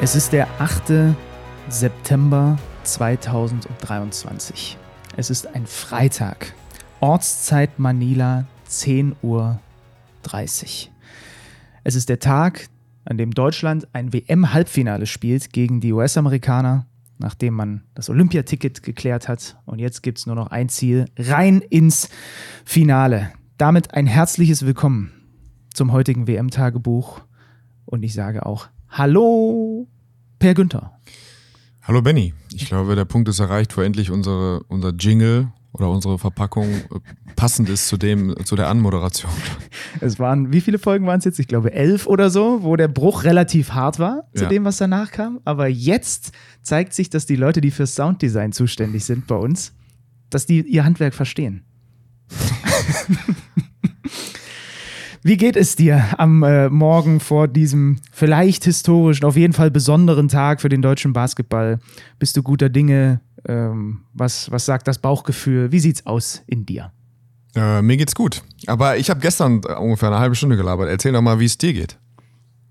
Es ist der 8. September 2023. Es ist ein Freitag. Ortszeit Manila, 10.30 Uhr. Es ist der Tag, an dem Deutschland ein WM-Halbfinale spielt gegen die US-Amerikaner, nachdem man das Olympiaticket geklärt hat. Und jetzt gibt es nur noch ein Ziel, rein ins Finale. Damit ein herzliches Willkommen zum heutigen WM-Tagebuch. Und ich sage auch Hallo, Per Günther. Hallo Benny. Ich glaube, der Punkt ist erreicht, wo endlich unsere, unser Jingle oder unsere Verpackung äh, passend ist zu dem, zu der Anmoderation. Es waren, wie viele Folgen waren es jetzt? Ich glaube elf oder so, wo der Bruch relativ hart war zu Ja. dem, was danach kam. Aber jetzt zeigt sich, dass die Leute, die fürs Sounddesign zuständig sind bei uns, dass die ihr Handwerk verstehen. Wie geht es dir am äh, Morgen vor diesem vielleicht historischen, auf jeden Fall besonderen Tag für den deutschen Basketball? Bist du guter Dinge? Ähm, was, was sagt das Bauchgefühl? Wie sieht's aus in dir? Äh, mir geht's gut. Aber ich habe gestern äh, ungefähr eine halbe Stunde gelabert. Erzähl doch mal, wie es dir geht.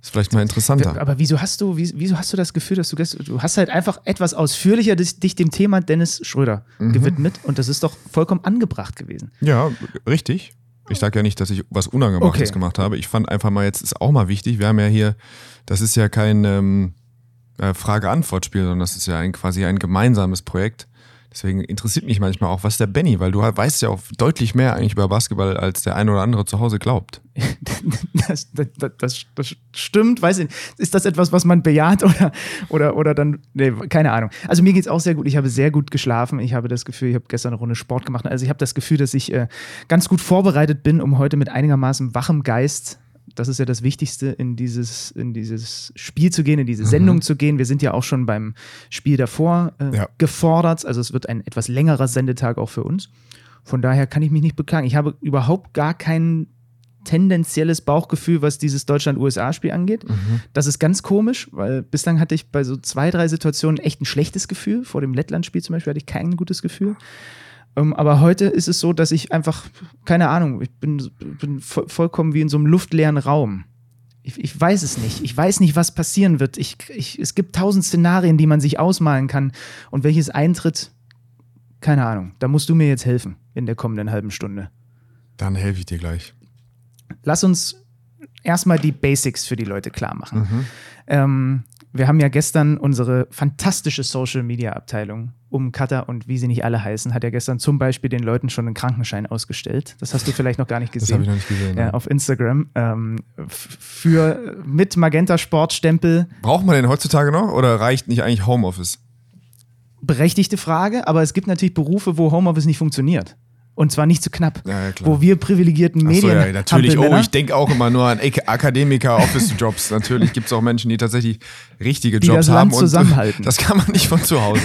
Ist vielleicht mal interessanter. Aber wieso hast du, wie- wieso hast du das Gefühl, dass du gestern, du hast halt einfach etwas ausführlicher dich, dich dem Thema Dennis Schröder Mhm. gewidmet und das ist doch vollkommen angebracht gewesen. Ja, richtig. Ich sage ja nicht, dass ich was Unangemachtes Okay. gemacht habe. Ich fand einfach mal, jetzt ist auch mal wichtig, wir haben ja hier, das ist ja kein ähm, äh, Frage-Antwort-Spiel, sondern das ist ja ein, quasi ein gemeinsames Projekt. Deswegen interessiert mich manchmal auch, was der Benny, weil du weißt ja auch deutlich mehr eigentlich über Basketball, als der ein oder andere zu Hause glaubt. Das, das, das, das stimmt, weiß ich nicht. Ist das etwas, was man bejaht oder, oder, oder dann, nee, keine Ahnung. Also mir geht es auch sehr gut. Ich habe sehr gut geschlafen. Ich habe das Gefühl, ich habe gestern eine Runde Sport gemacht. Also ich habe das Gefühl, dass ich äh, ganz gut vorbereitet bin, um heute mit einigermaßen wachem Geist, das ist ja das Wichtigste, in dieses, in dieses Spiel zu gehen, in diese Sendung zu gehen. Wir sind ja auch schon beim Spiel davor äh, Ja. gefordert. Also es wird ein etwas längerer Sendetag auch für uns. Von daher kann ich mich nicht beklagen. Ich habe überhaupt gar kein tendenzielles Bauchgefühl, was dieses Deutschland-USA-Spiel angeht. Das ist ganz komisch, weil bislang hatte ich bei so zwei, drei Situationen echt ein schlechtes Gefühl. Vor dem Lettland-Spiel zum Beispiel hatte ich kein gutes Gefühl. Ähm, aber heute ist es so, dass ich einfach, keine Ahnung, ich bin, bin vo vollkommen wie in so einem luftleeren Raum. Ich, ich weiß es nicht. Ich weiß nicht, was passieren wird. Ich, ich, es gibt tausend Szenarien, die man sich ausmalen kann. Und welches eintritt, keine Ahnung. Da musst du mir jetzt helfen in der kommenden halben Stunde. Dann helfe ich dir gleich. Lass uns erstmal die Basics für die Leute klar machen. Mhm. Ähm, wir haben ja gestern unsere fantastische Social Media Abteilung um Cutter und wie sie nicht alle heißen, hat ja gestern zum Beispiel den Leuten schon einen Krankenschein ausgestellt. Das hast du vielleicht noch gar nicht Das gesehen. habe ich noch nicht gesehen. ja, auf Instagram. Ähm, für mit Magenta Sportstempel Braucht man den heutzutage noch oder reicht nicht eigentlich Homeoffice? berechtigte Frage, aber es gibt natürlich Berufe, wo Homeoffice nicht funktioniert. Und zwar nicht zu knapp. Ja. Wo wir privilegierten Ach so, Medien. ja, natürlich. Oh, ich denke auch immer nur an Ak- Akademiker, Office-Jobs. natürlich gibt es auch Menschen, die tatsächlich richtige Die Jobs das Land haben. und zusammenhalten. Das kann man nicht von zu Hause.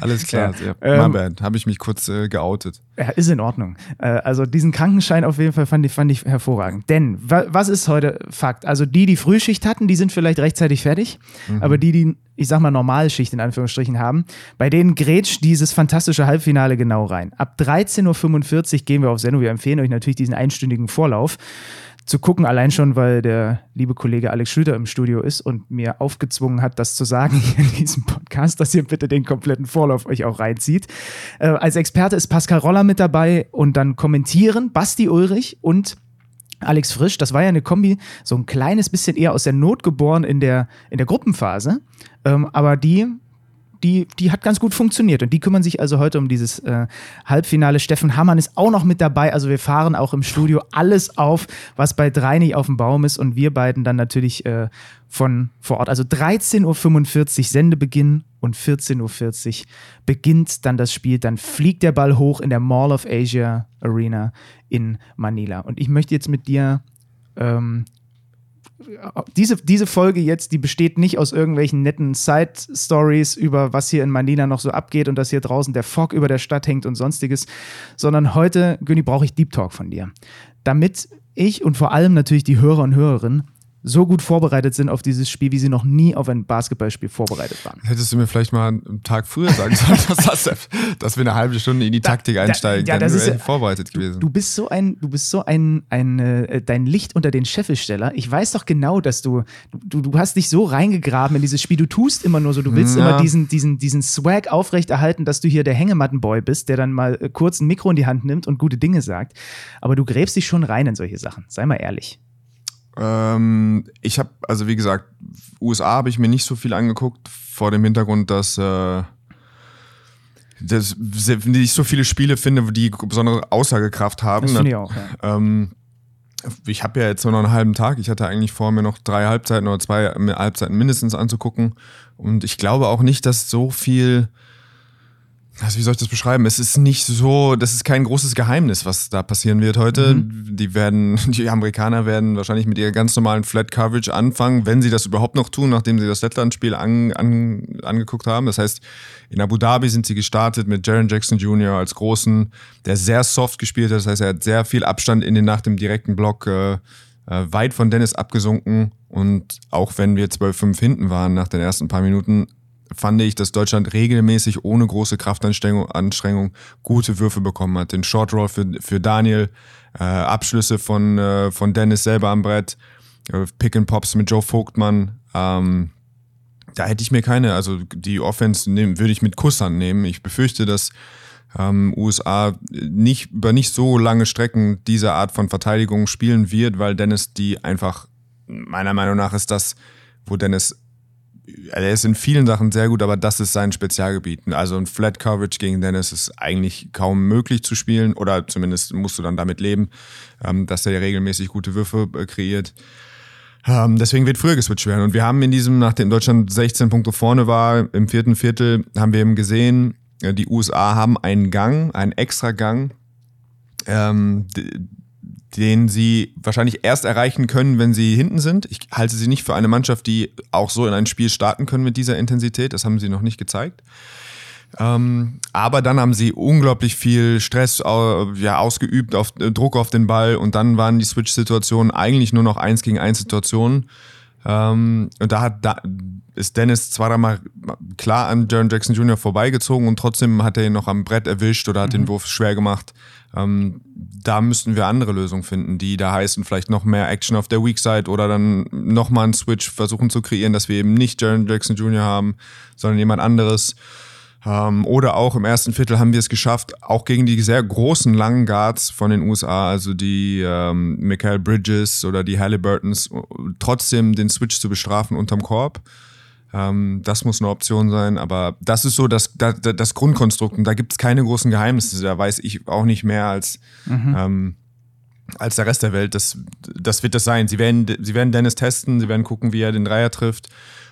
Alles klar. Ja, Ja, ähm, My bad. Habe ich mich kurz äh, geoutet. Ja, ist in Ordnung. Äh, also diesen Krankenschein auf jeden Fall fand ich, fand ich hervorragend. Denn wa was ist heute Fakt? Also die, die Frühschicht hatten, die sind vielleicht rechtzeitig fertig. Aber die, die, ich sag mal, Normalschicht in Anführungsstrichen haben, bei denen grätscht dieses fantastische Halbfinale genau rein. Ab 13.45 Uhr gehen wir auf Sendung. Wir empfehlen euch natürlich diesen einstündigen Vorlauf zu gucken, allein schon, weil der liebe Kollege Alex Schlüter im Studio ist und mir aufgezwungen hat, das zu sagen in diesem Podcast, dass ihr bitte den kompletten Vorlauf euch auch reinzieht. Äh, als Experte ist Pascal Roller mit dabei und dann kommentieren Basti Ulrich und Alex Frisch, das war ja eine Kombi, so ein kleines bisschen eher aus der Not geboren in der, in der Gruppenphase. Ähm, aber die, die, die hat ganz gut funktioniert. Und die kümmern sich also heute um dieses äh, Halbfinale. Steffen Hammann ist auch noch mit dabei. Also wir fahren auch im Studio alles auf, was bei drei nicht auf dem Baum ist. Und wir beiden dann natürlich äh, von vor Ort. Also 13.45 Uhr Sendebeginn und 14.40 Uhr beginnt dann das Spiel. Dann fliegt der Ball hoch in der Mall of Asia Arena in Manila. Und ich möchte jetzt mit dir ähm, diese, diese Folge jetzt, die besteht nicht aus irgendwelchen netten Side-Stories über was hier in Manila noch so abgeht und dass hier draußen der Fog über der Stadt hängt und sonstiges, sondern heute, Günni, brauche ich Deep Talk von dir. Damit ich und vor allem natürlich die Hörer und Hörerinnen so gut vorbereitet sind auf dieses Spiel, wie sie noch nie auf ein Basketballspiel vorbereitet waren. Hättest du mir vielleicht mal einen Tag früher sagen sollen, dass, das, dass wir eine halbe Stunde in die Taktik da, einsteigen, da, ja, das ist vorbereitet gewesen. Du bist so ein, du bist so ein, ein äh, dein Licht unter den Scheffelsteller. Ich weiß doch genau, dass du, du, du hast dich so reingegraben in dieses Spiel. Du tust immer nur so, du willst ja. immer diesen, diesen, diesen Swag aufrechterhalten, dass du hier der Hängemattenboy bist, der dann mal äh, kurz ein Mikro in die Hand nimmt und gute Dinge sagt. Aber du gräbst dich schon rein in solche Sachen. Sei mal ehrlich. Ähm, ich habe, also wie gesagt, USA habe ich mir nicht so viel angeguckt, vor dem Hintergrund, dass, äh, dass ich so viele Spiele finde, die besondere Aussagekraft haben. Das finde ich auch, ja. Ähm, ich habe ja jetzt nur noch einen halben Tag. Ich hatte eigentlich vor, mir noch drei Halbzeiten oder zwei Halbzeiten mindestens anzugucken. Und ich glaube auch nicht, dass so viel also wie soll ich das beschreiben? Es ist nicht so, das ist kein großes Geheimnis, was da passieren wird heute. Mhm. Die werden, die Amerikaner werden wahrscheinlich mit ihrer ganz normalen Flat Coverage anfangen, wenn sie das überhaupt noch tun, nachdem sie das Lettland-Spiel an, an, angeguckt haben. Das heißt, in Abu Dhabi sind sie gestartet mit Jaron Jackson Jr. als Großen, der sehr soft gespielt hat. Das heißt, er hat sehr viel Abstand in den nach dem direkten Block äh, äh weit von Dennis abgesunken. Und auch wenn wir 12-5 hinten waren nach den ersten paar Minuten, fand ich, dass Deutschland regelmäßig ohne große Kraftanstrengung Anstrengung gute Würfe bekommen hat. Den Short Roll für, für Daniel, äh, Abschlüsse von, äh, von Dennis selber am Brett, äh, Pick and Pops mit Joe Vogtmann. Ähm, da hätte ich mir keine, also die Offense nehm, würde ich mit Kusshand nehmen. Ich befürchte, dass ähm, USA nicht über nicht so lange Strecken diese Art von Verteidigung spielen wird, weil Dennis die einfach, meiner Meinung nach ist das, wo Dennis er ist in vielen Sachen sehr gut, aber das ist sein Spezialgebiet. Also ein Flat Coverage gegen Dennis ist eigentlich kaum möglich zu spielen oder zumindest musst du dann damit leben, ähm, dass er regelmäßig gute Würfe äh, kreiert. Ähm, deswegen wird früher geswitcht werden. Und wir haben in diesem, nachdem Deutschland 16 Punkte vorne war, im vierten Viertel, haben wir eben gesehen, äh, die USA haben einen Gang, einen extra Gang, ähm, den sie wahrscheinlich erst erreichen können, wenn sie hinten sind. Ich halte sie nicht für eine Mannschaft, die auch so in ein Spiel starten können mit dieser Intensität. Das haben sie noch nicht gezeigt. Ähm, aber dann haben sie unglaublich viel Stress äh, ja, ausgeübt, auf, äh, Druck auf den Ball und dann waren die Switch-Situationen eigentlich nur noch eins gegen eins Situationen. Ähm, und da hat da ist Dennis zweimal klar an Jaron Jackson Jr. vorbeigezogen und trotzdem hat er ihn noch am Brett erwischt oder hat mhm. den Wurf schwer gemacht. Ähm, da müssten wir andere Lösungen finden, die da heißen, vielleicht noch mehr Action auf der Weak Side oder dann nochmal einen Switch versuchen zu kreieren, dass wir eben nicht Jaron Jackson Jr. haben, sondern jemand anderes. Ähm, oder auch im ersten Viertel haben wir es geschafft, auch gegen die sehr großen langen Guards von den USA, also die ähm, Michael Bridges oder die Halliburtons, trotzdem den Switch zu bestrafen unterm Korb. Ähm, das muss eine Option sein, aber das ist so das, das, das Grundkonstrukt und da gibt es keine großen Geheimnisse. Da weiß ich auch nicht mehr als, mhm. ähm, als der Rest der Welt. Das, das wird das sein. Sie werden, sie werden Dennis testen, sie werden gucken, wie er den Dreier trifft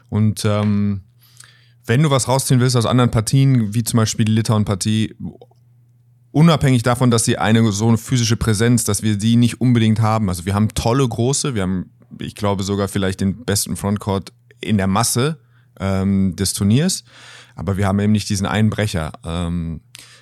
und ähm, wenn du was rausziehen willst aus anderen Partien, wie zum Beispiel die Litauen-Partie, unabhängig davon, dass sie eine so eine physische Präsenz, dass wir die nicht unbedingt haben. Also wir haben tolle große, wir haben, ich glaube sogar vielleicht den besten Frontcourt in der Masse ähm, des Turniers. Aber wir haben eben nicht diesen Einbrecher. Ähm,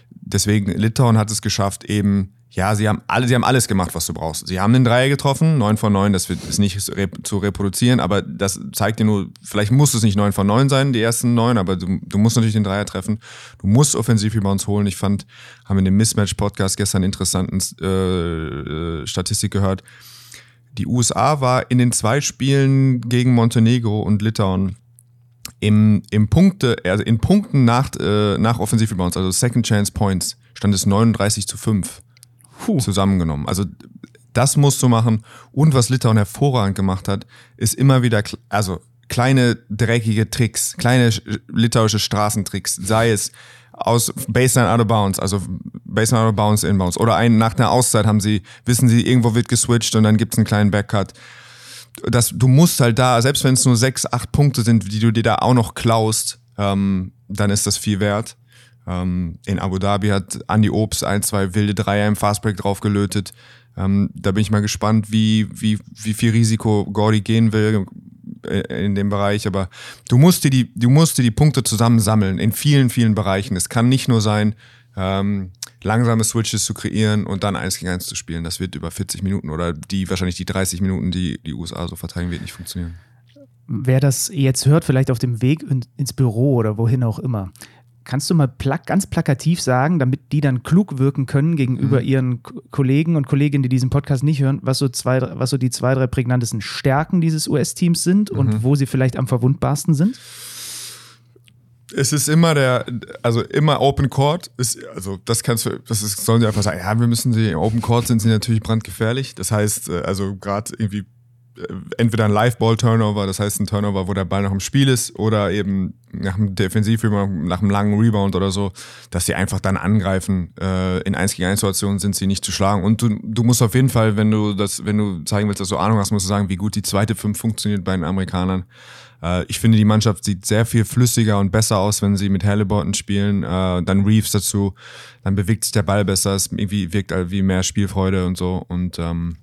deswegen, Litauen hat es geschafft, eben, ja, sie haben, alle, sie haben alles gemacht, was du brauchst. Sie haben den Dreier getroffen, 9 von 9, das ist nicht zu reproduzieren, aber das zeigt dir nur, vielleicht muss es nicht 9 von 9 sein, die ersten 9, aber du, du musst natürlich den Dreier treffen. Du musst offensiv über uns holen. Ich fand, haben in dem Mismatch-Podcast gestern einen interessanten äh, äh, Statistik gehört. Die USA war in den zwei Spielen gegen Montenegro und Litauen im, im Punkte, also in Punkten nach, äh, nach Offensivrebounds, also Second Chance Points, stand es 39 zu 5 Puh. zusammengenommen. Also das musst du machen. Und was Litauen hervorragend gemacht hat, ist immer wieder, also kleine dreckige Tricks, kleine litauische Straßentricks, sei es aus Baseline out of bounds, also Baseline out of bounds, inbounds. Oder ein, nach einer Auszeit haben sie, wissen sie, irgendwo wird geswitcht und dann gibt es einen kleinen Backcut das, du musst halt da, selbst wenn es nur sechs, acht Punkte sind, die du dir da auch noch klaust, ähm, dann ist das viel wert. Ähm, in Abu Dhabi hat Andy Obst ein, zwei wilde Dreier im Fastbreak draufgelötet. Ähm, da bin ich mal gespannt, wie, wie, wie viel Risiko Gordy gehen will in dem Bereich, aber du musst dir die, du musst dir die Punkte zusammensammeln in vielen, vielen Bereichen. Es kann nicht nur sein, ähm, langsame Switches zu kreieren und dann eins gegen eins zu spielen. Das wird über 40 Minuten oder die wahrscheinlich die 30 Minuten, die die USA so verteidigen, wird nicht funktionieren. Wer das jetzt hört, vielleicht auf dem Weg in, ins Büro oder wohin auch immer, kannst du mal plak ganz plakativ sagen, damit die dann klug wirken können gegenüber mhm. ihren Kollegen und Kolleginnen, die diesen Podcast nicht hören, was so, zwei, was so die zwei, drei prägnantesten Stärken dieses US-Teams sind mhm. und wo sie vielleicht am verwundbarsten sind? Es ist immer der, also immer Open Court, ist, also das kannst du, das ist, sollen sie einfach sagen, ja, wir müssen sie, Open Court sind sie natürlich brandgefährlich. Das heißt, äh, also gerade irgendwie äh, entweder ein Live-Ball-Turnover, das heißt ein Turnover, wo der Ball noch im Spiel ist, oder eben nach einem defensiv nach einem langen Rebound oder so, dass sie einfach dann angreifen. Äh, in 1 gegen 1 Situationen sind sie nicht zu schlagen. Und du, du musst auf jeden Fall, wenn du das, wenn du zeigen willst, dass du Ahnung hast, musst du sagen, wie gut die zweite Fünf funktioniert bei den Amerikanern. Äh, ich finde, die Mannschaft sieht sehr viel flüssiger und besser aus, wenn sie mit Halliburton spielen. Äh, dann Reeves dazu, dann bewegt sich der Ball besser, es irgendwie wirkt halt wie mehr Spielfreude und so. Und ähm,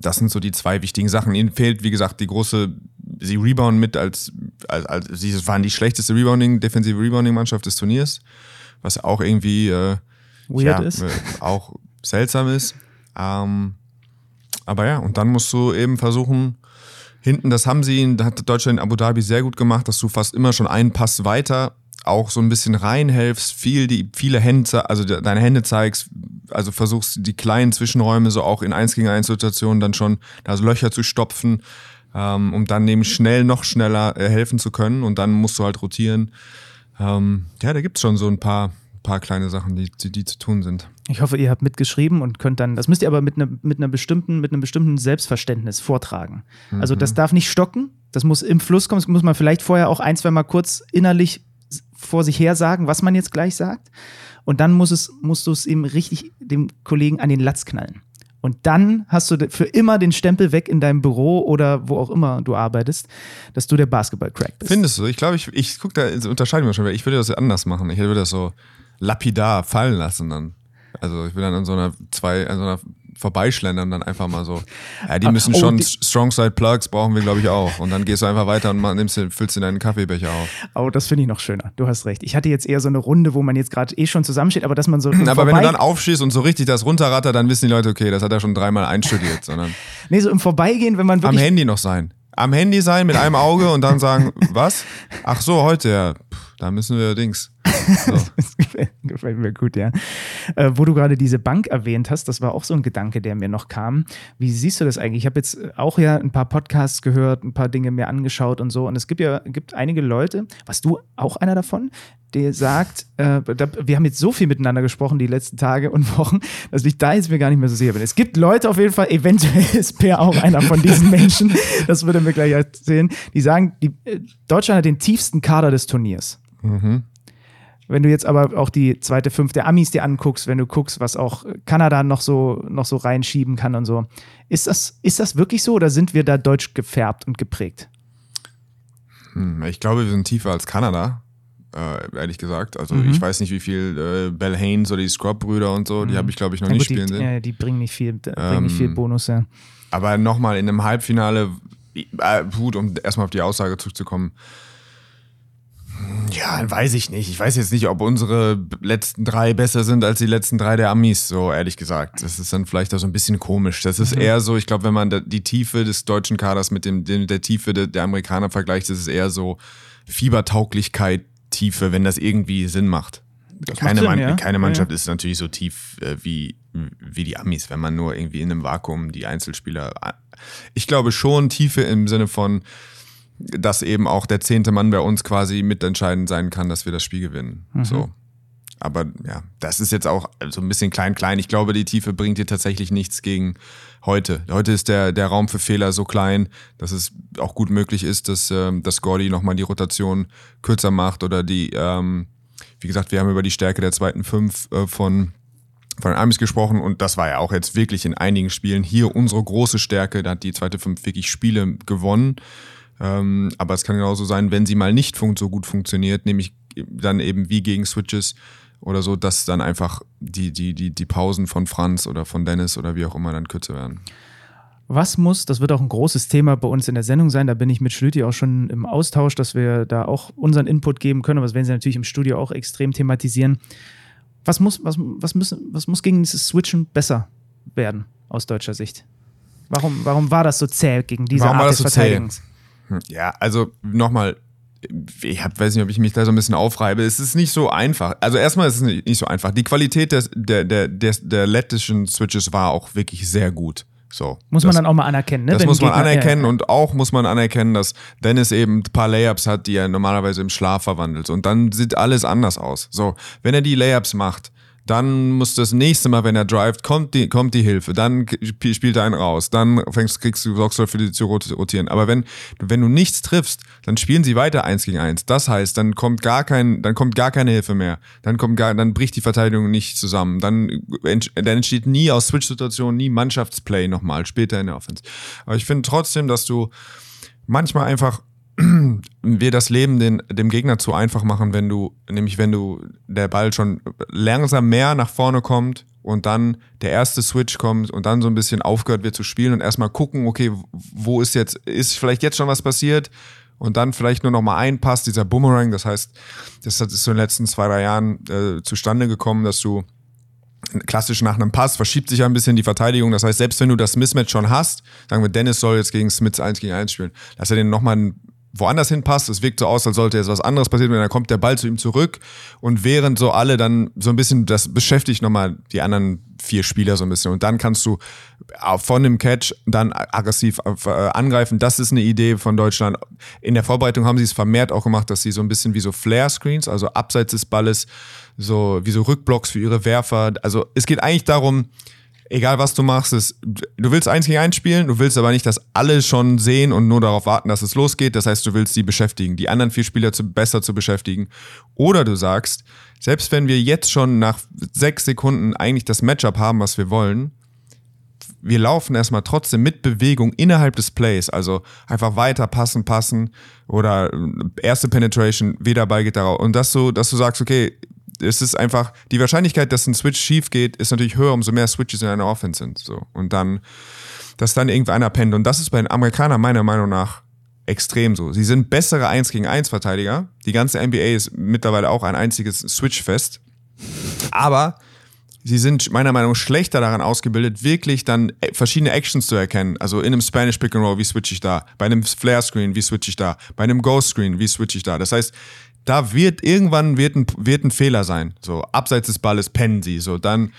das sind so die zwei wichtigen Sachen. Ihnen fehlt, wie gesagt, die große, sie rebounden mit als, als, als sie waren die schlechteste Rebounding, defensive Rebounding-Mannschaft des Turniers, was auch irgendwie äh, weird ja, ist. Äh, auch seltsam ist. Ähm, aber ja, und dann musst du eben versuchen, hinten, das haben sie, da hat Deutschland in Abu Dhabi sehr gut gemacht, dass du fast immer schon einen Pass weiter auch so ein bisschen reinhelfst, viel die, viele Hände, also deine Hände zeigst, also versuchst die kleinen Zwischenräume so auch in 1 gegen 1 Situationen dann schon da so Löcher zu stopfen, ähm, um dann eben schnell noch schneller äh, helfen zu können und dann musst du halt rotieren. Ähm, ja, da gibt es schon so ein paar, paar kleine Sachen, die, die, die zu tun sind. Ich hoffe, ihr habt mitgeschrieben und könnt dann, das müsst ihr aber mit, ne, mit, einer bestimmten, mit einem bestimmten Selbstverständnis vortragen. Mhm. Also das mhm. darf nicht stocken, das muss im Fluss kommen, das muss man vielleicht vorher auch ein, zwei Mal kurz innerlich vor sich her sagen, was man jetzt gleich sagt. Und dann muss es, musst du es eben richtig dem Kollegen an den Latz knallen. Und dann hast du für immer den Stempel weg in deinem Büro oder wo auch immer du arbeitest, dass du der Basketball-Crack bist. Findest du? Ich glaube, ich, ich gucke da, unterscheiden wir schon, ich würde das anders machen. Ich würde das so lapidar fallen lassen dann. Also ich will dann an so einer zwei, an so einer vorbeischlendern dann einfach mal so. Ja, die müssen oh, schon die Strong Side Plugs brauchen wir glaube ich auch und dann gehst du einfach weiter und nimmst, füllst dir deinen Kaffeebecher auf. Oh, das finde ich noch schöner. Du hast recht. Ich hatte jetzt eher so eine Runde, wo man jetzt gerade eh schon zusammensteht, aber dass man so Aber wenn du dann aufschießt und so richtig das runterrattert, dann wissen die Leute, okay, das hat er schon dreimal einstudiert, sondern Nee, so im Vorbeigehen, wenn man wirklich am Handy noch sein. Am Handy sein mit einem Auge und dann sagen, was? Ach so, heute ja. Da müssen wir Dings. So. das gefällt, gefällt, mir gut, ja. Äh, wo du gerade diese Bank erwähnt hast, das war auch so ein Gedanke, der mir noch kam. Wie siehst du das eigentlich? Ich habe jetzt auch ja ein paar Podcasts gehört, ein paar Dinge mir angeschaut und so. Und es gibt ja gibt einige Leute, warst du auch einer davon, der sagt, äh, da, wir haben jetzt so viel miteinander gesprochen die letzten Tage und Wochen, dass ich da jetzt mir gar nicht mehr so sicher bin. Es gibt Leute auf jeden Fall, eventuell ist Per auch einer von diesen Menschen, das würde mir gleich erzählen, die sagen, die, äh, Deutschland hat den tiefsten Kader des Turniers. Mhm. Wenn du jetzt aber auch die zweite Fünf der Amis dir anguckst, wenn du guckst, was auch Kanada noch so, noch so reinschieben kann und so, ist das, ist das wirklich so oder sind wir da deutsch gefärbt und geprägt? Hm, ich glaube, wir sind tiefer als Kanada, äh, ehrlich gesagt. Also mhm. ich weiß nicht, wie viel äh, Bell Haynes oder die Scrub-Brüder und so, mhm. die habe ich, glaube ich, noch ja, nicht gut, spielen die, sehen. Ja, die bringen nicht viel, bringen ähm, nicht viel ähm, Bonus, ja. Aber nochmal in einem Halbfinale, äh, gut, um erstmal auf die Aussage zurückzukommen, ja, weiß ich nicht. Ich weiß jetzt nicht, ob unsere letzten drei besser sind als die letzten drei der Amis, so ehrlich gesagt. Das ist dann vielleicht auch so ein bisschen komisch. Das ist mhm. eher so, ich glaube, wenn man die Tiefe des deutschen Kaders mit dem, der Tiefe der Amerikaner vergleicht, ist es eher so Fiebertauglichkeit, Tiefe, wenn das irgendwie Sinn macht. Das keine, Sinn, Mann, ja? keine Mannschaft ja. ist natürlich so tief äh, wie, wie die Amis, wenn man nur irgendwie in einem Vakuum die Einzelspieler. Ich glaube schon Tiefe im Sinne von, dass eben auch der zehnte Mann bei uns quasi mitentscheidend sein kann, dass wir das Spiel gewinnen. Mhm. So. Aber ja, das ist jetzt auch so ein bisschen klein-klein. Ich glaube, die Tiefe bringt dir tatsächlich nichts gegen heute. Heute ist der, der Raum für Fehler so klein, dass es auch gut möglich ist, dass, ähm, dass Gordy nochmal die Rotation kürzer macht oder die, ähm, wie gesagt, wir haben über die Stärke der zweiten Fünf äh, von, von den Amis gesprochen und das war ja auch jetzt wirklich in einigen Spielen hier unsere große Stärke. Da hat die zweite Fünf wirklich Spiele gewonnen. Ähm, aber es kann genauso sein, wenn sie mal nicht so gut funktioniert, nämlich dann eben wie gegen Switches oder so, dass dann einfach die, die, die, die Pausen von Franz oder von Dennis oder wie auch immer dann kürzer werden. Was muss, das wird auch ein großes Thema bei uns in der Sendung sein, da bin ich mit Schlüti auch schon im Austausch, dass wir da auch unseren Input geben können, aber das werden sie natürlich im Studio auch extrem thematisieren. Was muss, was, was, müssen, was muss gegen dieses Switchen besser werden, aus deutscher Sicht? Warum, warum war das so zäh gegen diese Warum war Art das des so zäh? Hm, Ja, also nochmal, ich hab, weiß nicht, ob ich mich da so ein bisschen aufreibe. Es ist nicht so einfach. Also erstmal ist es nicht, nicht so einfach. Die Qualität des, der, der, des, der lettischen Switches war auch wirklich sehr gut. So, Muss man das, dann auch mal anerkennen, ne? Das Wenn muss man Gegner- anerkennen ja, und auch muss man anerkennen, dass Dennis eben ein paar Layups hat, die er normalerweise im Schlaf verwandelt. Und dann sieht alles anders aus. So, wenn er die Layups macht, dann muss das nächste Mal, wenn er drivet, kommt die, kommt die Hilfe, dann spielt er einen raus, dann fängst, kriegst du, sorgst du dafür, die zu rot- rotieren. Aber wenn, wenn du nichts triffst, dann spielen sie weiter eins gegen eins. Das heißt, dann kommt gar kein, dann kommt gar keine Hilfe mehr. Dann kommt gar, dann bricht die Verteidigung nicht zusammen. Dann, dann entsteht nie aus Switch-Situationen nie Mannschaftsplay nochmal, später in der Offense. Aber ich finde trotzdem, dass du manchmal einfach wir das Leben den, dem Gegner zu einfach machen, wenn du, nämlich wenn du der Ball schon langsam mehr nach vorne kommt und dann der erste Switch kommt und dann so ein bisschen aufgehört wird zu spielen und erstmal gucken, okay, wo ist jetzt, ist vielleicht jetzt schon was passiert und dann vielleicht nur noch mal ein Pass, dieser Boomerang, das heißt, das ist so in den letzten zwei, drei Jahren äh, zustande gekommen, dass du klassisch nach einem Pass verschiebt sich ja ein bisschen die Verteidigung. Das heißt, selbst wenn du das Mismatch schon hast, sagen wir, Dennis soll jetzt gegen Smith 1 gegen 1 spielen, dass er den nochmal woanders hinpasst. Es wirkt so aus, als sollte jetzt was anderes passieren und dann kommt der Ball zu ihm zurück und während so alle dann so ein bisschen, das beschäftigt nochmal die anderen vier Spieler so ein bisschen und dann kannst du von dem Catch dann aggressiv äh, angreifen. Das ist eine Idee von Deutschland. In der Vorbereitung haben sie es vermehrt auch gemacht, dass sie so ein bisschen wie so Flare-Screens, also abseits des Balles, so wie so Rückblocks für ihre Werfer. Also es geht eigentlich darum, egal was du machst, ist, du willst eins gegen eins spielen, du willst aber nicht, dass alle schon sehen und nur darauf warten, dass es losgeht. Das heißt, du willst die beschäftigen, die anderen vier Spieler zu, besser zu beschäftigen. Oder du sagst, selbst wenn wir jetzt schon nach sechs Sekunden eigentlich das Matchup haben, was wir wollen, wir laufen erstmal trotzdem mit Bewegung innerhalb des Plays, also einfach weiter passen, passen oder erste Penetration, wieder Ball geht darauf. Und das so, dass du sagst, okay, es ist einfach, die Wahrscheinlichkeit, dass ein Switch schief geht, ist natürlich höher, umso mehr Switches in einer Offense sind. So. Und dann, dass dann irgendeiner pennt. Und das ist bei den Amerikanern meiner Meinung nach extrem so. Sie sind bessere 1 gegen 1 Verteidiger. Die ganze NBA ist mittlerweile auch ein einziges Switch-Fest. Aber sie sind meiner Meinung nach schlechter daran ausgebildet, wirklich dann verschiedene Actions zu erkennen. Also in einem Spanish Pick and Roll, wie switch ich da? Bei einem Flare Screen, wie switch ich da? Bei einem Ghost Screen, wie switch ich da? Das heißt, da wird irgendwann wird ein, wird ein Fehler sein. So abseits des Balles pennen sie. So dann,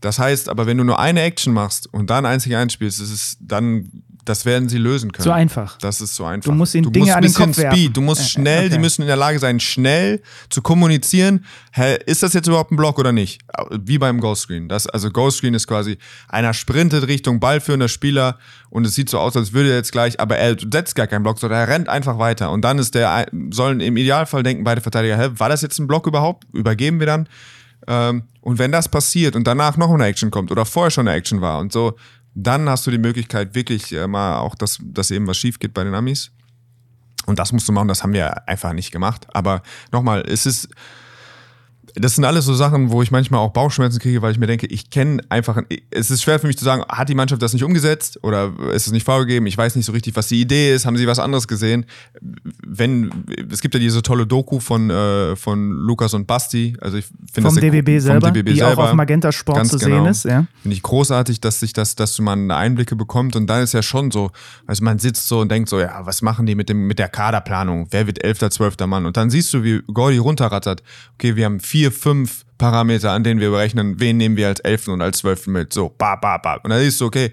das heißt, aber wenn du nur eine Action machst und dann einzig einspielst, ist dann das werden sie lösen können. So einfach. Das ist so einfach. Du musst ihnen du Dinge musst an den bisschen Kopf werfen. Speed. Du musst Äh, schnell, okay. die müssen in der Lage sein, schnell zu kommunizieren. Hä, ist das jetzt überhaupt ein Block oder nicht? Wie beim Ghost Screen. Das, also Ghost Screen ist quasi, einer sprintet Richtung ballführender Spieler und es sieht so aus, als würde er jetzt gleich, aber er setzt gar keinen Block, sondern er rennt einfach weiter. Und dann ist der, sollen im Idealfall denken beide Verteidiger, hä, war das jetzt ein Block überhaupt? Übergeben wir dann? Ähm, und wenn das passiert und danach noch eine Action kommt oder vorher schon eine Action war und so, dann hast du die Möglichkeit, wirklich äh, mal auch, dass, dass eben was schief geht bei den Amis. Und das musst du machen, das haben wir einfach nicht gemacht. Aber nochmal, es ist, das sind alles so Sachen, wo ich manchmal auch Bauchschmerzen kriege, weil ich mir denke, ich kenne einfach, es ist schwer für mich zu sagen, hat die Mannschaft das nicht umgesetzt oder ist es nicht vorgegeben? Ich weiß nicht so richtig, was die Idee ist. Haben sie was anderes gesehen? Wenn, es gibt ja diese tolle Doku von, äh, von Lukas und Basti. Also ich finde Vom das DBB selber, vom DBB die selber. auch auf Magenta Sport Ganz zu genau. sehen ist. Ja. Finde ich großartig, dass sich das, dass man Einblicke bekommt und dann ist ja schon so, also man sitzt so und denkt so, ja, was machen die mit dem, mit der Kaderplanung? Wer wird elfter, zwölfter Mann? Und dann siehst du, wie Gordy runterrattert. Okay, wir haben vier, fünf Parameter, an denen wir berechnen, wen nehmen wir als elften und als zwölften mit. So, ba, ba, ba. Und dann siehst du, okay,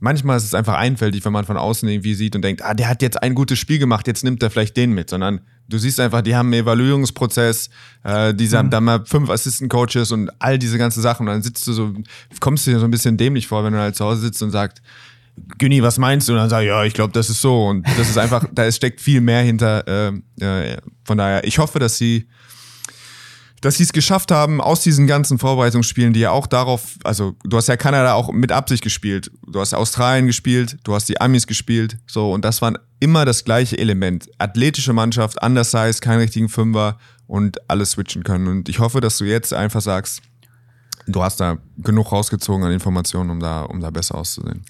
manchmal ist es einfach einfältig, wenn man von außen irgendwie sieht und denkt, ah, der hat jetzt ein gutes Spiel gemacht, jetzt nimmt er vielleicht den mit, sondern du siehst einfach, die haben einen Evaluierungsprozess, äh, die haben dann mal fünf Assistant Coaches und all diese ganzen Sachen und dann sitzt du so, kommst du dir so ein bisschen dämlich vor, wenn du halt zu Hause sitzt und sagst, Günni, was meinst du? Und dann sag ich, ja, ich glaube, das ist so. Und das ist einfach, da ist- steckt viel mehr hinter. Äh, äh, von daher, ich hoffe, dass sie dass sie es geschafft haben, aus diesen ganzen Vorbereitungsspielen, die ja auch darauf, also du hast ja Kanada auch mit Absicht gespielt, du hast Australien gespielt, du hast die Amis gespielt, so und das waren immer das gleiche Element. Athletische Mannschaft, undersized, keinen richtigen Fünfer und alles switchen können. Und ich hoffe, dass du jetzt einfach sagst, du hast da genug rausgezogen an Informationen, um da, um da besser auszusehen.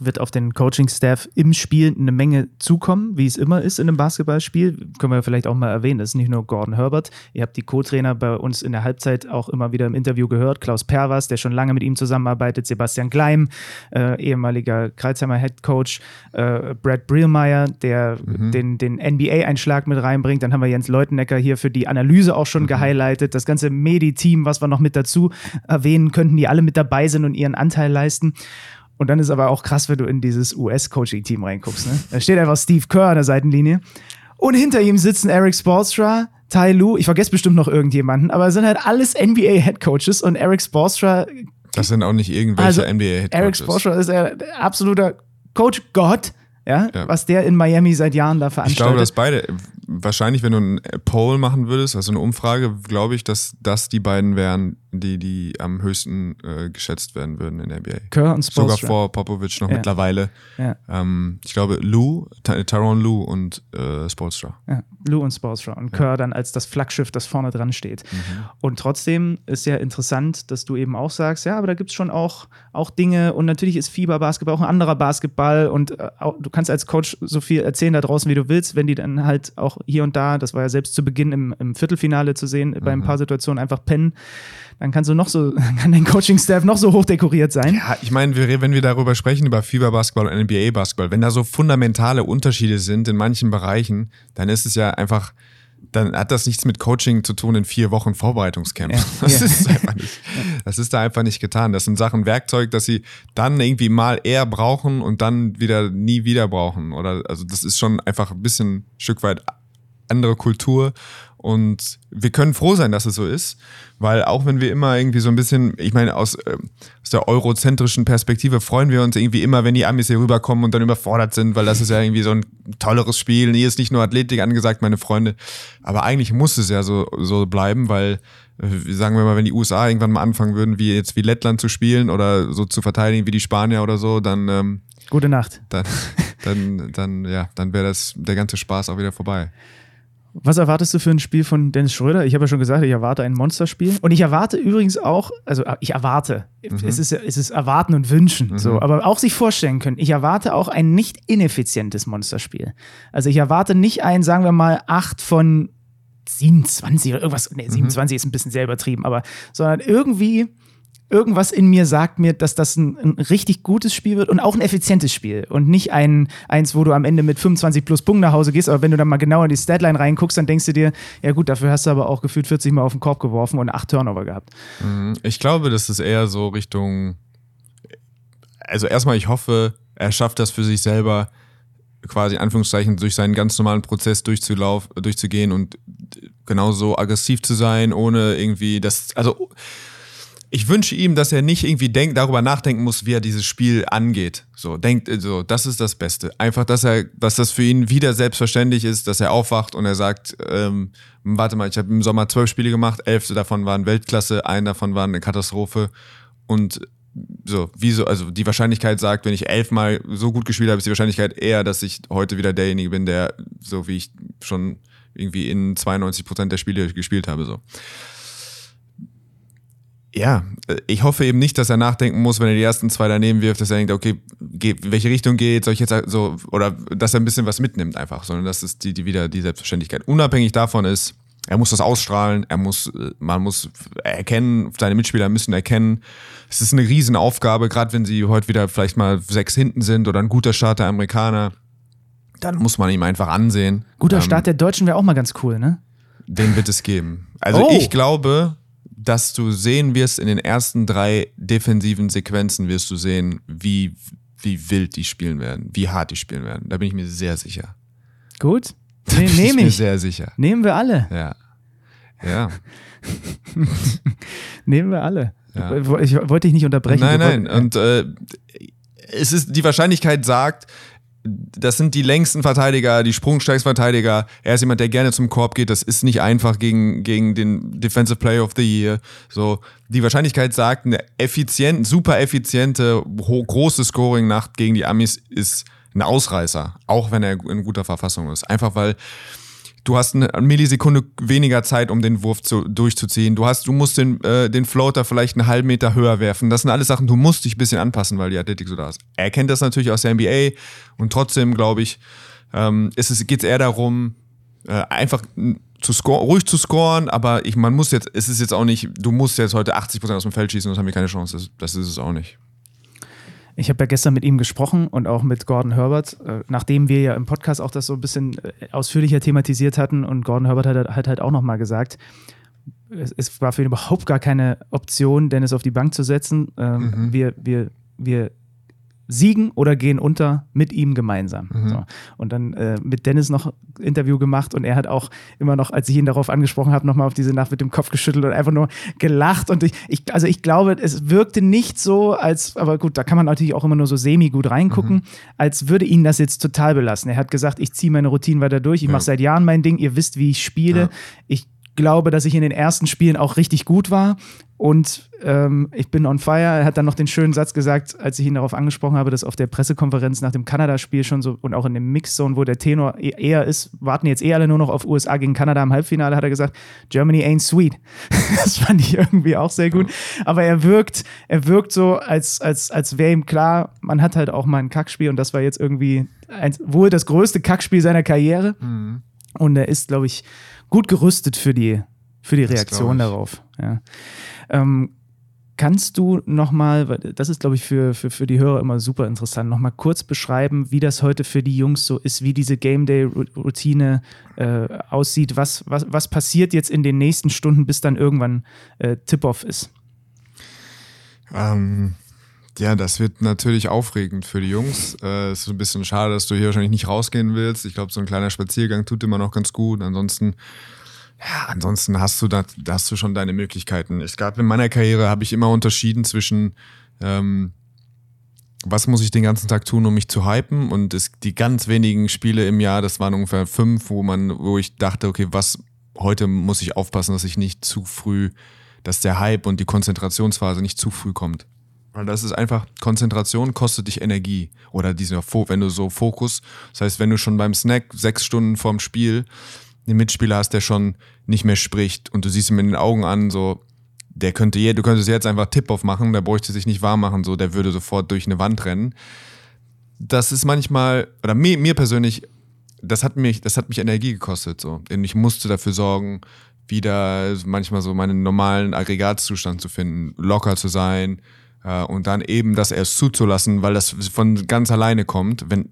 wird auf den Coaching-Staff im Spiel eine Menge zukommen, wie es immer ist in einem Basketballspiel. Können wir vielleicht auch mal erwähnen. Das ist nicht nur Gordon Herbert. Ihr habt die Co-Trainer bei uns in der Halbzeit auch immer wieder im Interview gehört. Klaus Perwas, der schon lange mit ihm zusammenarbeitet. Sebastian Gleim, äh, ehemaliger Kreuzheimer Head Coach. Äh, Brad Brielmeier, der mhm. den, den NBA-Einschlag mit reinbringt. Dann haben wir Jens Leutenecker hier für die Analyse auch schon mhm. gehighlightet. Das ganze Medi-Team, was wir noch mit dazu erwähnen könnten, die alle mit dabei sind und ihren Anteil leisten. Und dann ist aber auch krass, wenn du in dieses US-Coaching-Team reinguckst. Ne? Da steht einfach Steve Kerr an der Seitenlinie. Und hinter ihm sitzen Eric Spolstra, Tai Lu, ich vergesse bestimmt noch irgendjemanden, aber es sind halt alles NBA-Headcoaches und Eric Spolstra. Das sind auch nicht irgendwelche also, NBA-Headcoaches. Eric Spolstra ist ein absoluter Coach-Gott. Ja, ja, was der in Miami seit Jahren da veranstaltet. Ich glaube, dass beide, wahrscheinlich, wenn du einen Poll machen würdest, also eine Umfrage, glaube ich, dass das die beiden wären, die, die am höchsten äh, geschätzt werden würden in der NBA. Kerr und Spolstra. Sogar vor Popovic noch ja. mittlerweile. Ja. Ähm, ich glaube, Lou, Tyrone Lou und äh, Spolstra. Ja, Lou und Spolstra. Und Kerr dann als das Flaggschiff, das vorne dran steht. Mhm. Und trotzdem ist ja interessant, dass du eben auch sagst, ja, aber da gibt es schon auch, auch Dinge und natürlich ist Fieberbasketball auch ein anderer Basketball und äh, auch, du kannst als Coach so viel erzählen da draußen, wie du willst, wenn die dann halt auch hier und da, das war ja selbst zu Beginn im, im Viertelfinale zu sehen, mhm. bei ein paar Situationen einfach pennen dann kannst du noch so, kann dein Coaching-Staff noch so hoch dekoriert sein. Ja, ich meine, wenn wir darüber sprechen, über FIBA-Basketball und NBA-Basketball, wenn da so fundamentale Unterschiede sind in manchen Bereichen, dann ist es ja einfach, dann hat das nichts mit Coaching zu tun in vier Wochen Vorbereitungscamp. Ja, das ja. ist einfach nicht. Das ist da einfach nicht getan. Das sind Sachen Werkzeug, dass sie dann irgendwie mal eher brauchen und dann wieder nie wieder brauchen. Oder also das ist schon einfach ein bisschen ein Stück weit andere Kultur und wir können froh sein, dass es so ist, weil auch wenn wir immer irgendwie so ein bisschen, ich meine, aus, äh, aus der eurozentrischen Perspektive freuen wir uns irgendwie immer, wenn die Amis hier rüberkommen und dann überfordert sind, weil das ist ja irgendwie so ein tolleres Spiel. Hier ist nicht nur Athletik angesagt, meine Freunde. Aber eigentlich muss es ja so, so bleiben, weil, äh, sagen wir mal, wenn die USA irgendwann mal anfangen würden, wie jetzt wie Lettland zu spielen oder so zu verteidigen wie die Spanier oder so, dann. Ähm, Gute Nacht. Dann, dann, dann, ja, dann wäre das der ganze Spaß auch wieder vorbei. Was erwartest du für ein Spiel von Dennis Schröder? Ich habe ja schon gesagt, ich erwarte ein Monsterspiel. Und ich erwarte übrigens auch, also äh, ich erwarte, mhm. es, ist, es ist erwarten und wünschen, mhm. so, aber auch sich vorstellen können, ich erwarte auch ein nicht ineffizientes Monsterspiel. Also ich erwarte nicht ein, sagen wir mal, 8 von 27 oder irgendwas, nee, 27 mhm. ist ein bisschen sehr übertrieben, aber sondern irgendwie irgendwas in mir sagt mir, dass das ein, ein, richtig gutes Spiel wird und auch ein effizientes Spiel und nicht ein eins, wo du am Ende mit 25 plus Punkten nach Hause gehst, aber wenn du dann mal genauer in die Statline reinguckst, dann denkst du dir, ja gut, dafür hast du aber auch gefühlt 40 Mal auf den Korb geworfen und acht Turnover gehabt. Mhm. Ich glaube, das ist eher so Richtung, also erstmal, ich hoffe, er schafft das für sich selber, quasi in Anführungszeichen durch seinen ganz normalen Prozess durchzulaufen, durchzugehen und genauso aggressiv zu sein, ohne irgendwie das, also ich wünsche ihm, dass er nicht irgendwie denk, darüber nachdenken muss, wie er dieses Spiel angeht. So, denkt, so, das ist das Beste. Einfach, dass er, dass das für ihn wieder selbstverständlich ist, dass er aufwacht und er sagt, ähm, warte mal, ich habe im Sommer zwölf Spiele gemacht, elf davon waren Weltklasse, ein davon war eine Katastrophe. Und so, wieso, also die Wahrscheinlichkeit sagt, wenn ich elfmal so gut gespielt habe, ist die Wahrscheinlichkeit eher, dass ich heute wieder derjenige bin, der, so wie ich schon irgendwie in 92 Prozent der Spiele gespielt habe, so ja, ich hoffe eben nicht, dass er nachdenken muss, wenn er die ersten zwei daneben wirft, dass er denkt, okay, in welche Richtung geht, soll ich jetzt so, oder dass er ein bisschen was mitnimmt einfach, sondern dass es die, die wieder die Selbstverständlichkeit. Unabhängig davon ist, er muss das ausstrahlen, er muss, man muss erkennen, seine Mitspieler müssen erkennen. Es ist eine Riesenaufgabe, gerade wenn sie heute wieder vielleicht mal sechs hinten sind oder ein guter Start der Amerikaner, dann muss man ihm einfach ansehen. Guter ähm, Start der Deutschen wäre auch mal ganz cool, ne? Den wird es geben. Also oh. ich glaube, dass du sehen wirst, in den ersten drei defensiven Sequenzen wirst du sehen, wie, wie wild die spielen werden, wie hart die spielen werden. Da bin ich mir sehr sicher. Gut. Ne, Nehme ich. Mir sehr sicher. Nehmen wir alle. Ja. Ja. Nehmen wir alle. Ja. Ich wollte dich nicht unterbrechen. Nein, nein. Und äh, es ist, die Wahrscheinlichkeit sagt, das sind die längsten Verteidiger, die sprungstärksten Verteidiger. Er ist jemand, der gerne zum Korb geht. Das ist nicht einfach gegen, gegen den Defensive Player of the Year. So, die Wahrscheinlichkeit sagt, eine effizient, super effiziente, große Scoring-Nacht gegen die Amis ist ein Ausreißer. Auch wenn er in guter Verfassung ist. Einfach weil Du hast eine Millisekunde weniger Zeit, um den Wurf zu, durchzuziehen. Du hast, du musst den, äh, den Floater vielleicht einen halben Meter höher werfen. Das sind alles Sachen, du musst dich ein bisschen anpassen, weil die Athletik so da ist. Er kennt das natürlich aus der NBA und trotzdem, glaube ich, ähm, geht es eher darum, äh, einfach zu score, ruhig zu scoren, aber ich, man muss jetzt, es ist jetzt auch nicht, du musst jetzt heute 80% aus dem Feld schießen, das haben wir keine Chance. Das, das ist es auch nicht. Ich habe ja gestern mit ihm gesprochen und auch mit Gordon Herbert, äh, nachdem wir ja im Podcast auch das so ein bisschen äh, ausführlicher thematisiert hatten und Gordon Herbert hat, hat halt auch nochmal gesagt, es, es, war für ihn überhaupt gar keine Option, Dennis auf die Bank zu setzen. Ähm, mhm. wir, wir, wir siegen oder gehen unter mit ihm gemeinsam. Mhm. So. Und dann äh, mit Dennis noch Interview gemacht und er hat auch immer noch, als ich ihn darauf angesprochen habe, nochmal auf diese Nacht mit dem Kopf geschüttelt und einfach nur gelacht. Und ich, ich, also ich glaube, es wirkte nicht so, als, aber gut, da kann man natürlich auch immer nur so semi gut reingucken, mhm. als würde ihn das jetzt total belassen. Er hat gesagt, ich ziehe meine Routine weiter durch, ich ja. mache seit Jahren mein Ding, ihr wisst, wie ich spiele. Ja. Ich glaube, dass ich in den ersten Spielen auch richtig gut war. Und ähm, ich bin on fire. Er hat dann noch den schönen Satz gesagt, als ich ihn darauf angesprochen habe, dass auf der Pressekonferenz nach dem Kanada-Spiel schon so und auch in dem Mixzone, wo der Tenor e-, eher ist, warten jetzt eh alle nur noch auf USA gegen Kanada im Halbfinale, hat er gesagt, Germany ain't sweet. das fand ich irgendwie auch sehr gut. Aber er wirkt, er wirkt so, als, als, als wäre ihm klar, man hat halt auch mal ein Kackspiel und das war jetzt irgendwie ein, wohl das größte Kackspiel seiner Karriere. Mhm. Und er ist, glaube ich, gut gerüstet für die, für die Reaktion darauf. Ja. Ähm, kannst du nochmal, das ist glaube ich für, für, für die Hörer immer super interessant, nochmal kurz beschreiben, wie das heute für die Jungs so ist, wie diese Game Day-Routine äh, aussieht, was, was, was passiert jetzt in den nächsten Stunden, bis dann irgendwann äh, Tip-Off ist? Ähm, ja, das wird natürlich aufregend für die Jungs. Äh, es ist ein bisschen schade, dass du hier wahrscheinlich nicht rausgehen willst. Ich glaube, so ein kleiner Spaziergang tut immer noch ganz gut. Ansonsten, ja, ansonsten hast du da, hast du schon deine Möglichkeiten. Es gab in meiner Karriere habe ich immer unterschieden zwischen ähm, was muss ich den ganzen Tag tun, um mich zu hypen? Und es, die ganz wenigen Spiele im Jahr, das waren ungefähr fünf, wo man, wo ich dachte, okay, was heute muss ich aufpassen, dass ich nicht zu früh, dass der Hype und die Konzentrationsphase nicht zu früh kommt. Weil das ist einfach, Konzentration kostet dich Energie. Oder dieser, wenn du so Fokus, das heißt, wenn du schon beim Snack sechs Stunden vorm Spiel einen Mitspieler hast, der schon nicht mehr spricht und du siehst ihm in den Augen an, so, der könnte je, du könntest jetzt einfach Tip-Off machen, der bräuchte sich nicht warm machen, so, der würde sofort durch eine Wand rennen. Das ist manchmal, oder mir, mir persönlich, das hat mich, das hat mich Energie gekostet, so. Und ich musste dafür sorgen, wieder manchmal so meinen normalen Aggregatzustand zu finden, locker zu sein, und dann eben das erst zuzulassen, weil das von ganz alleine kommt. Wenn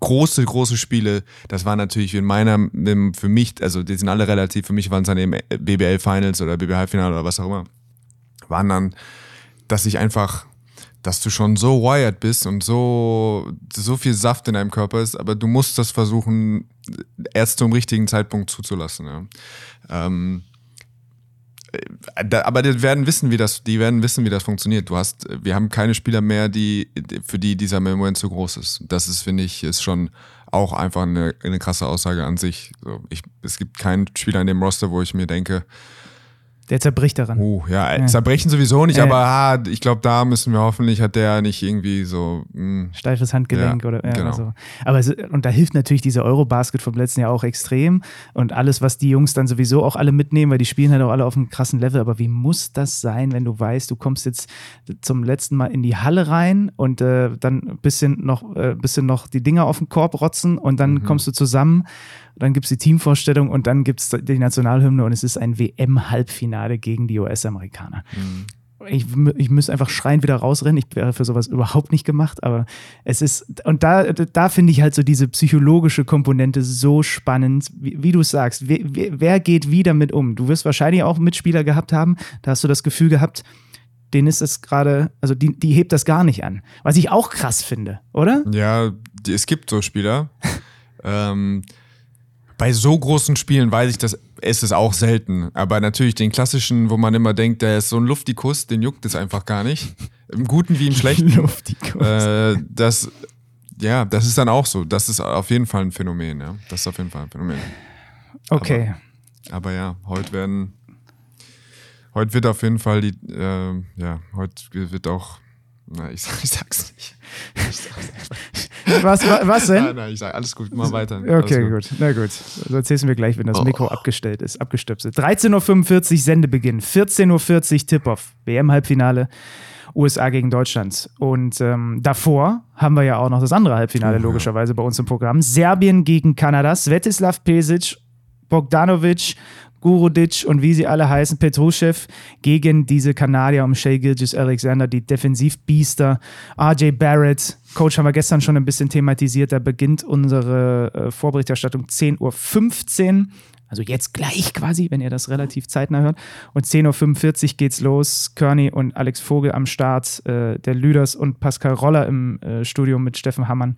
große, große Spiele, das war natürlich in meiner, für mich, also die sind alle relativ, für mich waren es dann eben BBL Finals oder BBL Halbfinale oder was auch immer, waren dann, dass ich einfach, dass du schon so wired bist und so, so viel Saft in deinem Körper ist, aber du musst das versuchen, erst zum richtigen Zeitpunkt zuzulassen. Ja. Ähm, äh, aber die werden wissen, wie das, die werden wissen, wie das funktioniert. Du hast, wir haben keine Spieler mehr, die, für die dieser Moment zu groß ist. Das ist, finde ich, ist schon auch einfach eine, eine krasse Aussage an sich. Ich, es gibt keinen Spieler in dem Roster, wo ich mir denke, der zerbricht daran. Uh, ja, ja. zerbrechen sowieso nicht, äh. aber ah, ich glaube, da müssen wir hoffentlich, hat der nicht irgendwie so. Mh. Hm. Steifes Handgelenk ja, oder, ja, genau. so. Aber es, und da hilft natürlich dieser Eurobasket vom letzten Jahr auch extrem und alles, was die Jungs dann sowieso auch alle mitnehmen, weil die spielen halt auch alle auf einem krassen Level. Aber wie muss das sein, wenn du weißt, du kommst jetzt zum letzten Mal in die Halle rein und äh, dann ein bisschen noch, äh, bisschen noch die Dinger auf den Korb rotzen und dann mhm. kommst du zusammen dann gibt es die Teamvorstellung und dann gibt es die Nationalhymne und es ist ein WM-Halbfinale gegen die US-Amerikaner. Mhm. Ich, ich müsste einfach schreien wieder rausrennen. Ich wäre für sowas überhaupt nicht gemacht, aber es ist, und da, da finde ich halt so diese psychologische Komponente so spannend, wie, wie du sagst. Wer, wer geht wie damit um? Du wirst wahrscheinlich auch Mitspieler gehabt haben, da hast du das Gefühl gehabt, denen ist es gerade, also die, die hebt das gar nicht an. Was ich auch krass finde, oder? Ja, es gibt so Spieler. ähm, bei so großen Spielen weiß ich, dass es ist auch selten. Aber natürlich den klassischen, wo man immer denkt, der ist so ein Luftikus, den juckt es einfach gar nicht. Im Guten wie im Schlechten. Luftikus. Äh, das, ja, das ist dann auch so. Das ist auf jeden Fall ein Phänomen, ja. Das ist auf jeden Fall ein Phänomen. Okay. Aber, aber ja, heute werden, heute wird auf jeden Fall die, äh, ja, heute wird auch, na, ich, ich sag's nicht. Einfach. Was, was denn? Nein, nein, ich sage alles gut, mal weiter. Okay, gut. Na gut. Das erzählst du mir gleich, wenn das Mikro oh. abgestellt ist, abgestöpselt. 13.45 Uhr Sendebeginn, 14.40 Uhr Tip-Off, WM-Halbfinale. USA gegen Deutschland. Und ähm, davor haben wir ja auch noch das andere Halbfinale, logischerweise bei uns im Programm. Serbien gegen Kanada. Svetislav Pesic, Bogdanovic, Gurudic und wie sie alle heißen, Petruschew gegen diese Kanadier um Shea Gilgis Alexander, die Defensivbiester. RJ Barrett, Coach haben wir gestern schon ein bisschen thematisiert, da beginnt unsere äh, Vorberichterstattung 10.15 Uhr. Also jetzt gleich quasi, wenn ihr das relativ zeitnah hört. Und 10.45 Uhr geht's los. Kearney und Alex Vogel am Start, äh, der Lüders und Pascal Roller im äh, Studio mit Steffen Hammann.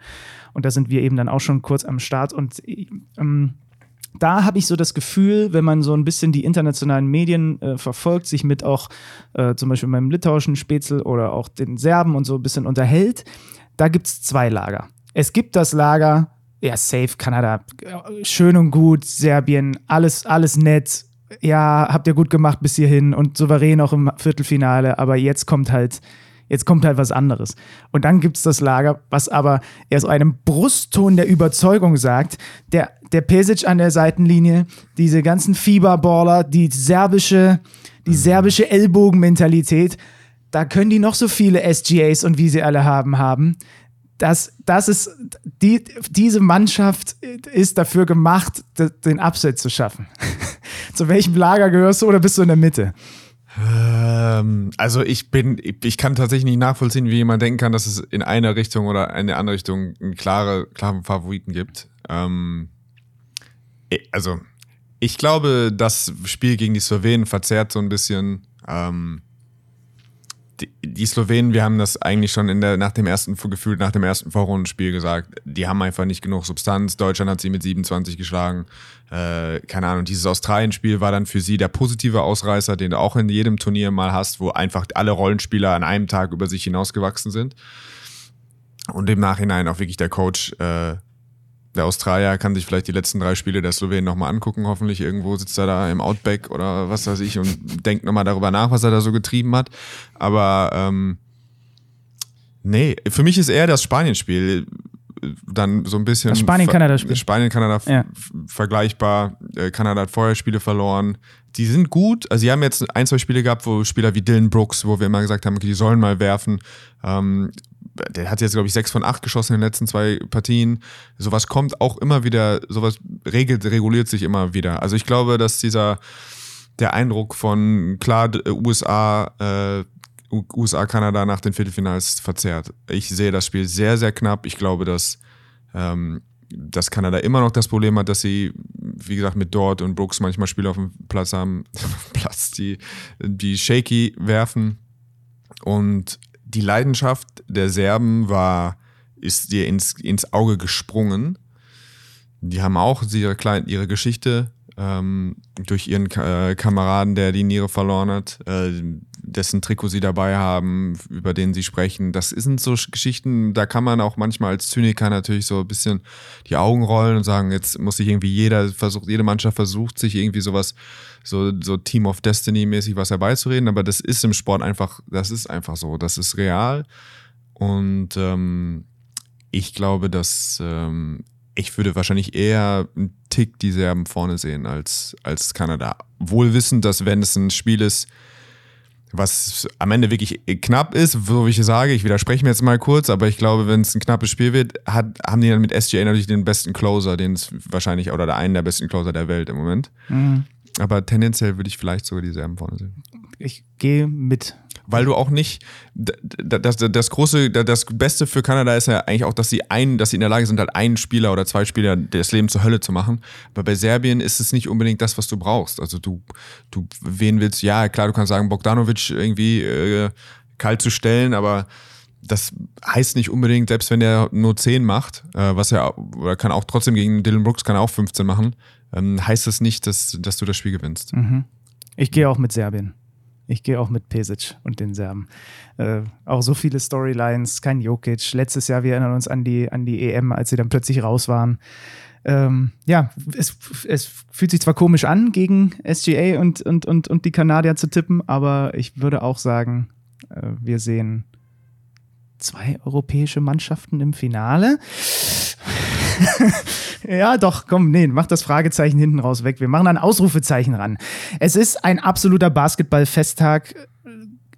Und da sind wir eben dann auch schon kurz am Start. Und ähm, da habe ich so das Gefühl, wenn man so ein bisschen die internationalen Medien äh, verfolgt, sich mit auch äh, zum Beispiel meinem litauischen Spätzle oder auch den Serben und so ein bisschen unterhält, da gibt es zwei Lager. Es gibt das Lager, ja, safe, Kanada, schön und gut, Serbien, alles, alles nett. Ja, habt ihr gut gemacht bis hierhin und souverän auch im Viertelfinale, aber jetzt kommt halt, jetzt kommt halt was anderes. Und dann gibt es das Lager, was aber eher so einem Brustton der Überzeugung sagt, der, der Pesic an der Seitenlinie, diese ganzen Fieberballer, die serbische, die serbische Ellbogenmentalität, da können die noch so viele SGAs und wie sie alle haben haben das, das ist, die, diese Mannschaft ist dafür gemacht, den Upset zu schaffen. zu welchem Lager gehörst du oder bist du in der Mitte? Ähm, also ich bin, ich kann tatsächlich nicht nachvollziehen, wie jemand denken kann, dass es in eine Richtung oder in eine andere Richtung einen klare, klaren Favoriten gibt. Ähm, also ich glaube, das Spiel gegen die Slowenen verzerrt so ein bisschen ähm, die, die, Slowenen, wir haben das eigentlich schon in der, nach dem ersten, gefühlt nach dem ersten Vorrundenspiel gesagt, die haben einfach nicht genug Substanz. Deutschland hat sie mit 27 geschlagen. Äh, keine Ahnung, dieses Australien-Spiel war dann für sie der positive Ausreißer, den du auch in jedem Turnier mal hast, wo einfach alle Rollenspieler an einem Tag über sich hinausgewachsen sind. Und im Nachhinein auch wirklich der Coach äh, der Australier kann sich vielleicht die letzten drei Spiele der Slowenen nochmal angucken. Hoffentlich irgendwo sitzt er da im Outback oder was weiß ich und denkt nochmal darüber nach, was er da so getrieben hat. Aber ähm, nee, für mich ist eher das Spanien-Spiel dann so ein bisschen. Spanien-Kanada-Spiel. Spanien-Kanada ja. vergleichbar. Äh, Kanada hat vorher Spiele verloren. Die sind gut. Also, sie haben jetzt ein, zwei Spiele gehabt, wo Spieler wie Dylan Brooks, wo wir immer gesagt haben, okay, die sollen mal werfen. Ähm, der hat jetzt, glaube ich, sechs von acht geschossen in den letzten zwei Partien. Sowas kommt auch immer wieder, sowas regelt, reguliert sich immer wieder. Also ich glaube, dass dieser, der Eindruck von, klar, USA, äh, USA, Kanada nach den Viertelfinals verzerrt. Ich sehe das Spiel sehr, sehr knapp. Ich glaube, dass, ähm, dass Kanada immer noch das Problem hat, dass sie, wie gesagt, mit Dort und Brooks manchmal Spiele auf dem Platz haben, Platz, die, die shaky werfen. Und die Leidenschaft der Serben war, ist dir ins, ins Auge gesprungen. Die haben auch ihre, ihre Geschichte ähm, durch ihren äh, Kameraden, der die Niere verloren hat, äh, dessen Trikot sie dabei haben, über den sie sprechen. Das sind so Geschichten, da kann man auch manchmal als Zyniker natürlich so ein bisschen die Augen rollen und sagen, jetzt muss sich irgendwie jeder versucht, jede Mannschaft versucht, sich irgendwie sowas, so, so Team of Destiny mäßig was herbeizureden, aber das ist im Sport einfach, das ist einfach so, das ist real. Und ähm, ich glaube, dass ähm, ich würde wahrscheinlich eher einen Tick die Serben vorne sehen als, als Kanada. Wohl wissend, dass wenn es ein Spiel ist, was am Ende wirklich knapp ist, so wie ich sage, ich widerspreche mir jetzt mal kurz, aber ich glaube, wenn es ein knappes Spiel wird, hat, haben die dann mit SGA natürlich den besten Closer, den es wahrscheinlich, oder einen der besten Closer der Welt im Moment. Mhm. Aber tendenziell würde ich vielleicht sogar die Serben vorne sehen. Ich gehe mit weil du auch nicht, das, das, das große, das Beste für Kanada ist ja eigentlich auch, dass sie ein, dass sie in der Lage sind, halt einen Spieler oder zwei Spieler das Leben zur Hölle zu machen. Aber bei Serbien ist es nicht unbedingt das, was du brauchst. Also du, du, wen willst, ja, klar, du kannst sagen, Bogdanovic irgendwie äh, kalt zu stellen, aber das heißt nicht unbedingt, selbst wenn der nur 10 macht, äh, was er oder kann auch trotzdem gegen Dylan Brooks kann er auch 15 machen, ähm, heißt das nicht, dass, dass du das Spiel gewinnst. Mhm. Ich gehe auch mit Serbien. Ich gehe auch mit Pesic und den Serben. Äh, auch so viele Storylines, kein Jokic. Letztes Jahr, wir erinnern uns an die, an die EM, als sie dann plötzlich raus waren. Ähm, ja, es, es fühlt sich zwar komisch an, gegen SGA und, und, und, und die Kanadier zu tippen, aber ich würde auch sagen, äh, wir sehen zwei europäische Mannschaften im Finale. ja, doch, komm, nee, mach das Fragezeichen hinten raus weg. Wir machen ein Ausrufezeichen ran. Es ist ein absoluter Basketball-Festtag.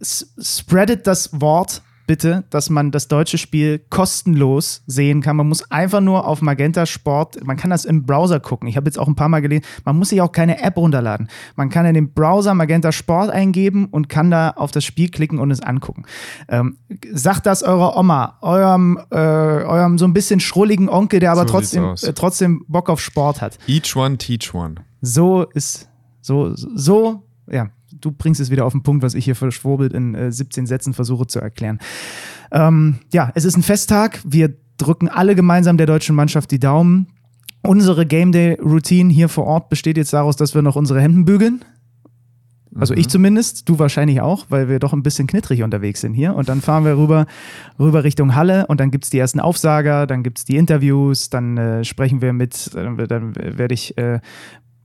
Spreadet das Wort bitte, dass man das deutsche Spiel kostenlos sehen kann. Man muss einfach nur auf Magenta Sport, man kann das im Browser gucken. Ich habe jetzt auch ein paar Mal gelesen, man muss sich auch keine App runterladen. Man kann in den Browser Magenta Sport eingeben und kann da auf das Spiel klicken und es angucken. Ähm, sagt das eurer Oma, eurem, äh, eurem so ein bisschen schrulligen Onkel, der aber so trotzdem, äh, trotzdem Bock auf Sport hat. Each one, teach one. So ist, so, so, ja, du bringst es wieder auf den Punkt, was ich hier verschwurbelt in äh, 17 Sätzen versuche zu erklären. Ähm, ja, es ist ein Festtag. Wir drücken alle gemeinsam der deutschen Mannschaft die Daumen. Unsere Game Day Routine hier vor Ort besteht jetzt daraus, dass wir noch unsere Hemden bügeln. Also mhm. ich zumindest, du wahrscheinlich auch, weil wir doch ein bisschen knittrig unterwegs sind hier. Und dann fahren wir rüber, rüber Richtung Halle und dann gibt es die ersten Aufsager, dann gibt es die Interviews, dann äh, sprechen wir mit, äh, dann werde ich äh,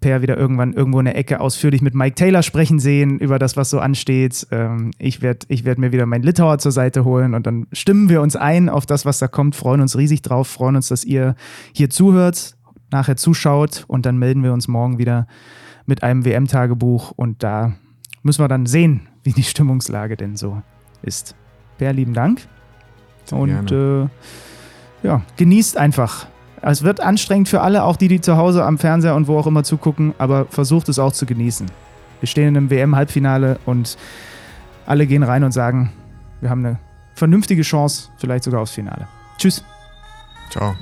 Per wieder irgendwann irgendwo in der Ecke ausführlich mit Mike Taylor sprechen sehen über das, was so ansteht. Ähm, ich werde ich werd mir wieder meinen Litauer zur Seite holen und dann stimmen wir uns ein auf das, was da kommt, freuen uns riesig drauf, freuen uns, dass ihr hier zuhört, nachher zuschaut und dann melden wir uns morgen wieder mit einem WM-Tagebuch und da müssen wir dann sehen, wie die Stimmungslage denn so ist. Per, lieben Dank. Sehr und äh, ja, genießt einfach es wird anstrengend für alle, auch die, die zu Hause am Fernseher und wo auch immer zugucken, aber versucht es auch zu genießen. Wir stehen in einem WM-Halbfinale und alle gehen rein und sagen, wir haben eine vernünftige Chance, vielleicht sogar aufs Finale. Tschüss. Ciao.